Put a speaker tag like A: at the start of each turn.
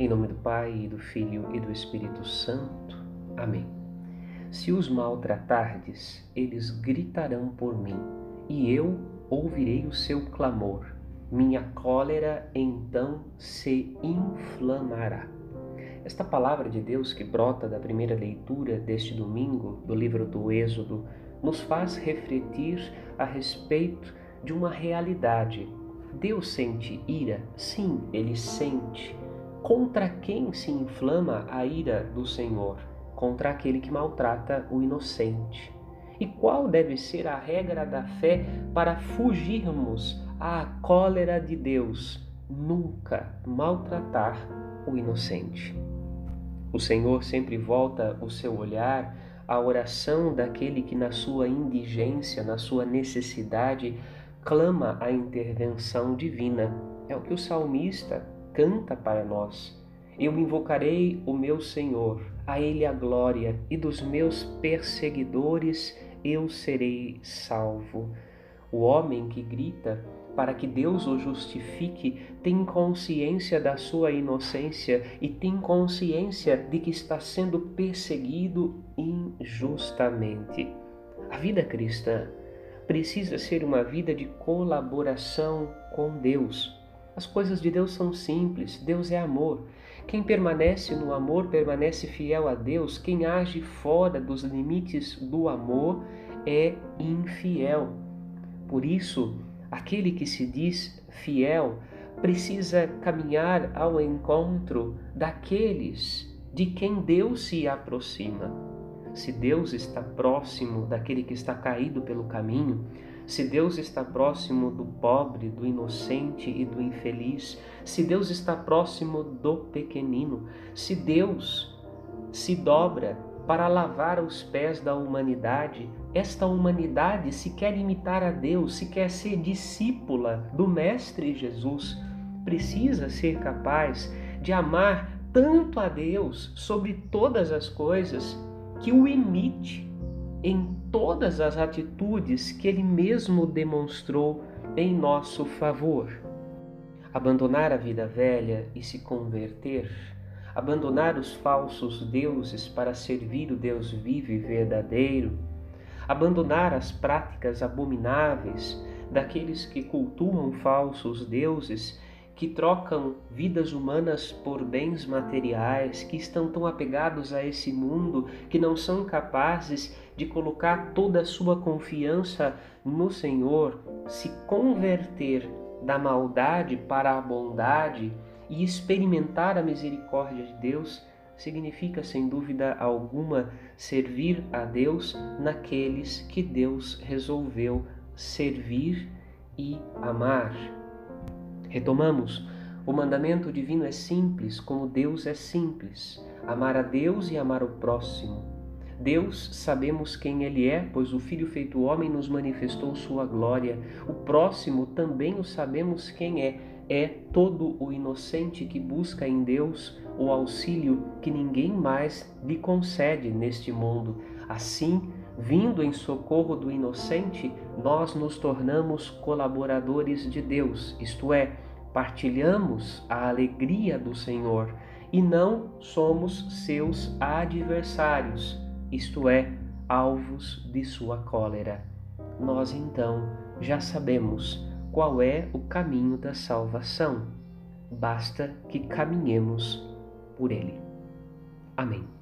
A: Em nome do Pai, e do Filho e do Espírito Santo. Amém. Se os maltratardes, eles gritarão por mim, e eu ouvirei o seu clamor. Minha cólera então se inflamará. Esta palavra de Deus que brota da primeira leitura deste domingo do livro do Êxodo nos faz refletir a respeito de uma realidade. Deus sente ira? Sim, ele sente. Contra quem se inflama a ira do Senhor? Contra aquele que maltrata o inocente. E qual deve ser a regra da fé para fugirmos à cólera de Deus? Nunca maltratar o inocente. O Senhor sempre volta o seu olhar à oração daquele que, na sua indigência, na sua necessidade, clama a intervenção divina. É o que o salmista canta para nós. Eu invocarei o meu Senhor, a Ele a glória, e dos meus perseguidores eu serei salvo. O homem que grita para que Deus o justifique tem consciência da sua inocência e tem consciência de que está sendo perseguido injustamente. A vida cristã precisa ser uma vida de colaboração com Deus. As coisas de Deus são simples, Deus é amor. Quem permanece no amor permanece fiel a Deus, quem age fora dos limites do amor é infiel. Por isso, aquele que se diz fiel precisa caminhar ao encontro daqueles de quem Deus se aproxima. Se Deus está próximo daquele que está caído pelo caminho, se Deus está próximo do pobre, do inocente e do infeliz, se Deus está próximo do pequenino, se Deus se dobra para lavar os pés da humanidade, esta humanidade, se quer imitar a Deus, se quer ser discípula do Mestre Jesus, precisa ser capaz de amar tanto a Deus sobre todas as coisas que o imite em todas as atitudes que ele mesmo demonstrou em nosso favor. Abandonar a vida velha e se converter, abandonar os falsos deuses para servir o Deus vivo e verdadeiro, abandonar as práticas abomináveis daqueles que cultuam falsos deuses que trocam vidas humanas por bens materiais, que estão tão apegados a esse mundo que não são capazes de colocar toda a sua confiança no Senhor, se converter da maldade para a bondade e experimentar a misericórdia de Deus, significa sem dúvida alguma servir a Deus naqueles que Deus resolveu servir e amar. Retomamos. O mandamento divino é simples, como Deus é simples: amar a Deus e amar o próximo. Deus sabemos quem Ele é, pois o Filho feito homem nos manifestou sua glória. O próximo também o sabemos quem é. É todo o inocente que busca em Deus o auxílio que ninguém mais lhe concede neste mundo. Assim, vindo em socorro do inocente, nós nos tornamos colaboradores de Deus, isto é, partilhamos a alegria do Senhor e não somos seus adversários, isto é, alvos de sua cólera. Nós então já sabemos qual é o caminho da salvação, basta que caminhemos por ele. Amém.